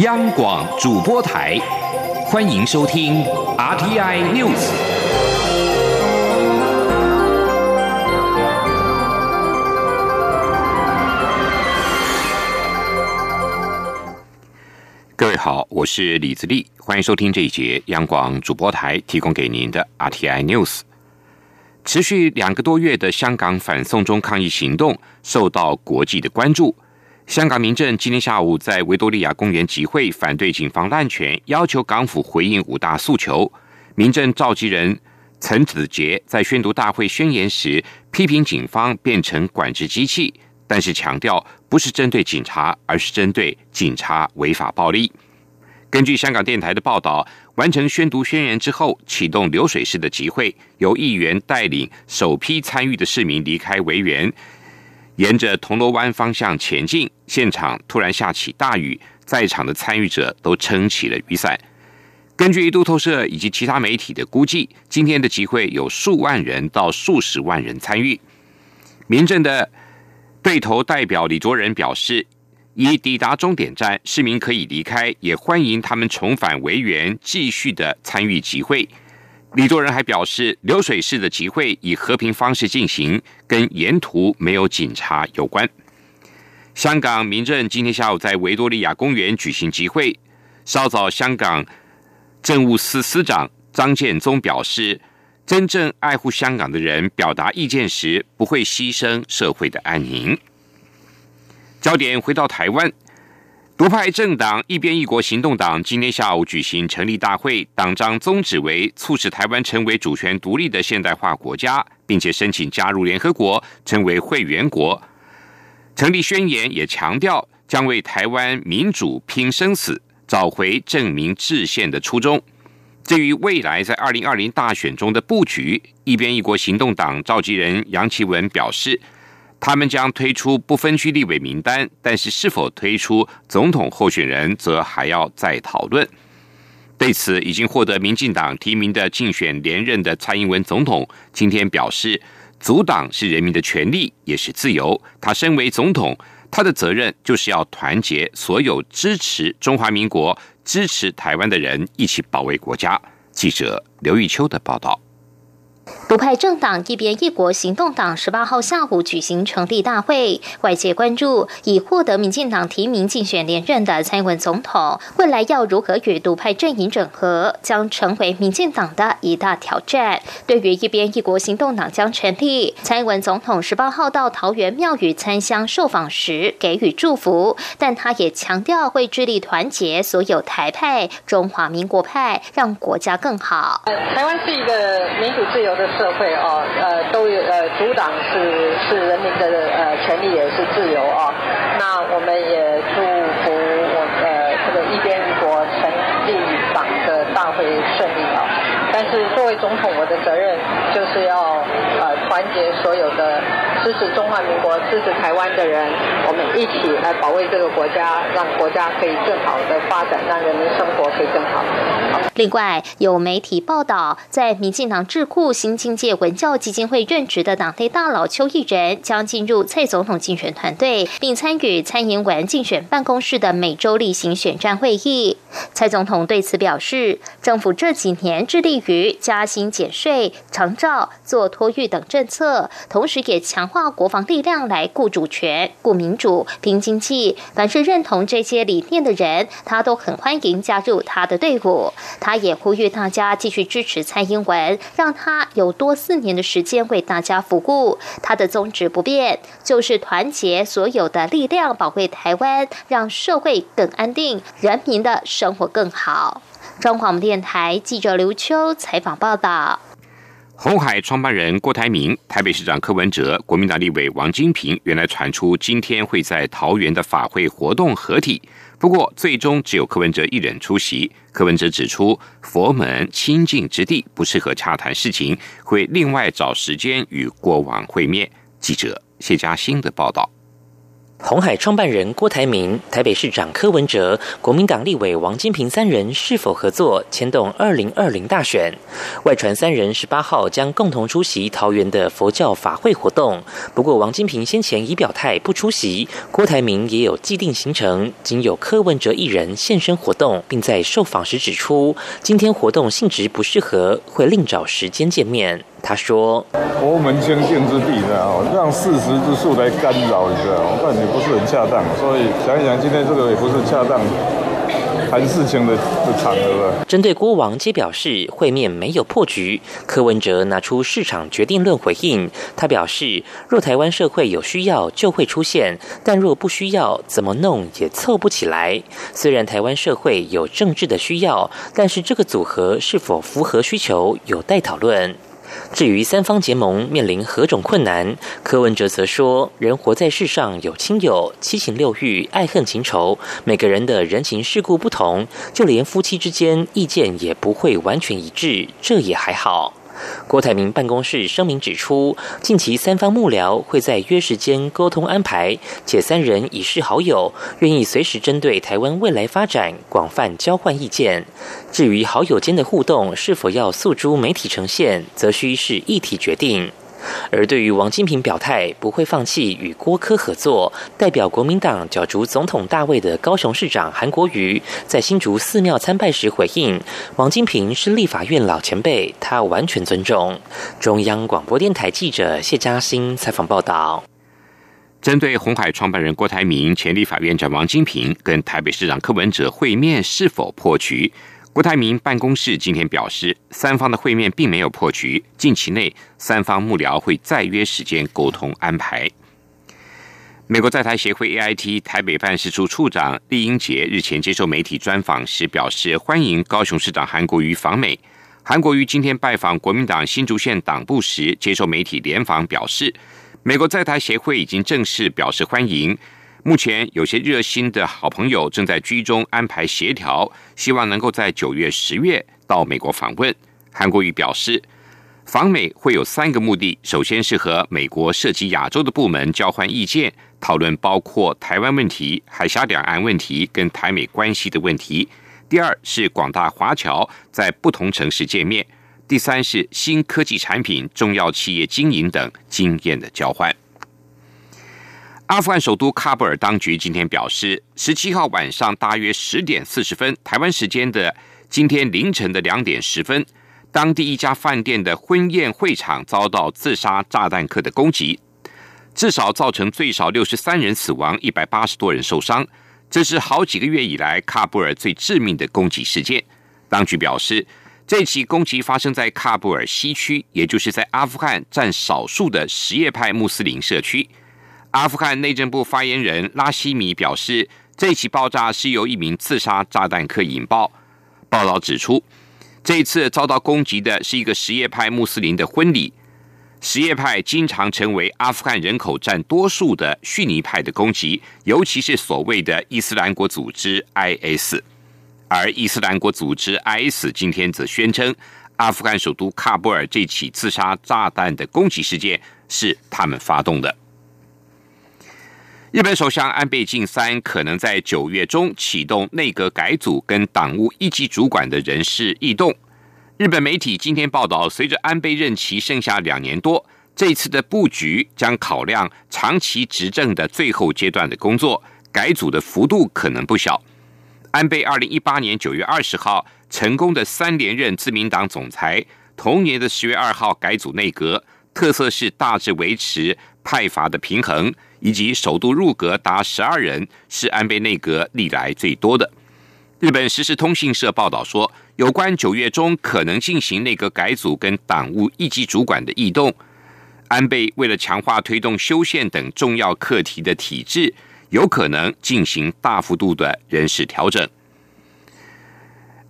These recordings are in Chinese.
央广主播台，欢迎收听 RTI News。各位好，我是李自立，欢迎收听这一节央广主播台提供给您的 RTI News。持续两个多月的香港反送中抗议行动受到国际的关注。香港民政今天下午在维多利亚公园集会，反对警方滥权，要求港府回应五大诉求。民政召集人陈子杰在宣读大会宣言时，批评警方变成管制机器，但是强调不是针对警察，而是针对警察违法暴力。根据香港电台的报道，完成宣读宣言之后，启动流水式的集会，由议员带领首批参与的市民离开维园。沿着铜锣湾方向前进，现场突然下起大雨，在场的参与者都撑起了雨伞。根据路透社以及其他媒体的估计，今天的集会有数万人到数十万人参与。民政的对头代表李卓人表示，已抵达终点站，市民可以离开，也欢迎他们重返维园，继续的参与集会。李作人还表示，流水式的集会以和平方式进行，跟沿途没有警察有关。香港民政今天下午在维多利亚公园举行集会，稍早，香港政务司司长张建宗表示，真正爱护香港的人表达意见时，不会牺牲社会的安宁。焦点回到台湾。独派政党一边一国行动党今天下午举行成立大会，党章宗旨为促使台湾成为主权独立的现代化国家，并且申请加入联合国，成为会员国。成立宣言也强调将为台湾民主拼生死，找回证明制宪的初衷。至于未来在二零二零大选中的布局，一边一国行动党召集人杨奇文表示。他们将推出不分区立委名单，但是是否推出总统候选人，则还要再讨论。对此，已经获得民进党提名的竞选连任的蔡英文总统，今天表示，阻挡是人民的权利，也是自由。他身为总统，他的责任就是要团结所有支持中华民国、支持台湾的人，一起保卫国家。记者刘玉秋的报道。独派政党一边一国行动党十八号下午举行成立大会，外界关注已获得民进党提名竞选连任的蔡英文总统，未来要如何与独派阵营整合，将成为民进党的一大挑战。对于一边一国行动党将成立，蔡英文总统十八号到桃园庙宇参香受访时给予祝福，但他也强调会致力团结所有台派、中华民国派，让国家更好。台湾是一个民主自由。的社会啊，呃，都有呃，阻挡是是人民的呃权利，也是自由啊。那我们也祝福我呃这个一边一国成立党的大会顺利啊。但是作为总统，我的责任就是要呃团结所有的支持中华民国、支持台湾的人，我们一起来保卫这个国家，让国家可以更好的发展，让人民生活可以更好。另外，有媒体报道，在民进党智库新境界文教基金会任职的党内大佬邱毅人将进入蔡总统竞选团队，并参与蔡英文竞选办公室的每周例行选战会议。蔡总统对此表示，政府这几年致力于加薪减税、长照、做托育等政策，同时也强化国防力量来顾主权、顾民主、拼经济。凡是认同这些理念的人，他都很欢迎加入他的队伍。他也呼吁大家继续支持蔡英文，让他有多四年的时间为大家服务。他的宗旨不变，就是团结所有的力量，保卫台湾，让社会更安定，人民的生生活更好。中广电台记者刘秋采访报道。红海创办人郭台铭、台北市长柯文哲、国民党立委王金平，原来传出今天会在桃园的法会活动合体。不过，最终只有柯文哲一人出席。柯文哲指出，佛门清净之地不适合洽谈事情，会另外找时间与国王会面。记者谢嘉欣的报道。红海创办人郭台铭、台北市长柯文哲、国民党立委王金平三人是否合作牵动二零二零大选？外传三人十八号将共同出席桃园的佛教法会活动。不过，王金平先前已表态不出席，郭台铭也有既定行程，仅有柯文哲一人现身活动，并在受访时指出，今天活动性质不适合，会另找时间见面。他说：“佛门清净之地，知道让事实之术来干扰，你知道我感觉不是很恰当。所以想一想，今天这个也不是恰当谈事情的的场合。”针对郭王皆表示会面没有破局，柯文哲拿出市场决定论回应。他表示：“若台湾社会有需要，就会出现；但若不需要，怎么弄也凑不起来。虽然台湾社会有政治的需要，但是这个组合是否符合需求，有待讨论。”至于三方结盟面临何种困难，柯文哲则说：“人活在世上有亲友、七情六欲、爱恨情仇，每个人的人情世故不同，就连夫妻之间意见也不会完全一致，这也还好。”郭台铭办公室声明指出，近期三方幕僚会在约时间沟通安排，且三人已是好友，愿意随时针对台湾未来发展广泛交换意见。至于好友间的互动是否要诉诸媒体呈现，则需是议题决定。而对于王金平表态不会放弃与郭科合作，代表国民党角逐总统大位的高雄市长韩国瑜在新竹寺庙参拜时回应：王金平是立法院老前辈，他完全尊重。中央广播电台记者谢嘉欣采访报道。针对红海创办人郭台铭、前立法院长王金平跟台北市长柯文哲会面是否破局？郭台铭办公室今天表示，三方的会面并没有破局，近期内三方幕僚会再约时间沟通安排。美国在台协会 AIT 台北办事处处长厉英杰日前接受媒体专访时表示，欢迎高雄市长韩国瑜访美。韩国瑜今天拜访国民党新竹县党部时，接受媒体联访表示，美国在台协会已经正式表示欢迎。目前有些热心的好朋友正在居中安排协调，希望能够在九月、十月到美国访问。韩国瑜表示，访美会有三个目的：首先是和美国涉及亚洲的部门交换意见，讨论包括台湾问题、海峡两岸问题跟台美关系的问题；第二是广大华侨在不同城市见面；第三是新科技产品、重要企业经营等经验的交换。阿富汗首都喀布尔当局今天表示，十七号晚上大约十点四十分（台湾时间的今天凌晨的两点十分），当地一家饭店的婚宴会场遭到自杀炸弹客的攻击，至少造成最少六十三人死亡，一百八十多人受伤。这是好几个月以来喀布尔最致命的攻击事件。当局表示，这起攻击发生在喀布尔西区，也就是在阿富汗占少数的什叶派穆斯林社区。阿富汗内政部发言人拉希米表示，这起爆炸是由一名自杀炸弹客引爆。报道指出，这次遭到攻击的是一个什叶派穆斯林的婚礼。什叶派经常成为阿富汗人口占多数的逊尼派的攻击，尤其是所谓的伊斯兰国组织 IS。而伊斯兰国组织 IS 今天则宣称，阿富汗首都喀布尔这起自杀炸弹的攻击事件是他们发动的。日本首相安倍晋三可能在九月中启动内阁改组跟党务一级主管的人事异动。日本媒体今天报道，随着安倍任期剩下两年多，这次的布局将考量长期执政的最后阶段的工作，改组的幅度可能不小。安倍二零一八年九月二十号成功的三连任自民党总裁，同年的十月二号改组内阁，特色是大致维持派阀的平衡。以及首度入阁达十二人，是安倍内阁历来最多的。日本实时通信社报道说，有关九月中可能进行内阁改组跟党务一级主管的异动，安倍为了强化推动修宪等重要课题的体制，有可能进行大幅度的人事调整。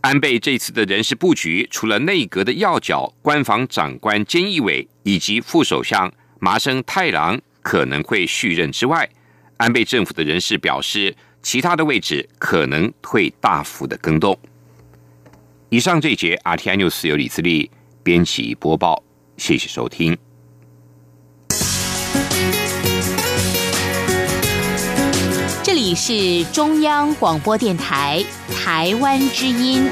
安倍这次的人事布局，除了内阁的要角官房长官菅义伟以及副首相麻生太郎。可能会续任之外，安倍政府的人士表示，其他的位置可能会大幅的更动。以上这一节 RTI News 由李自力编辑播报，谢谢收听。这里是中央广播电台台湾之音。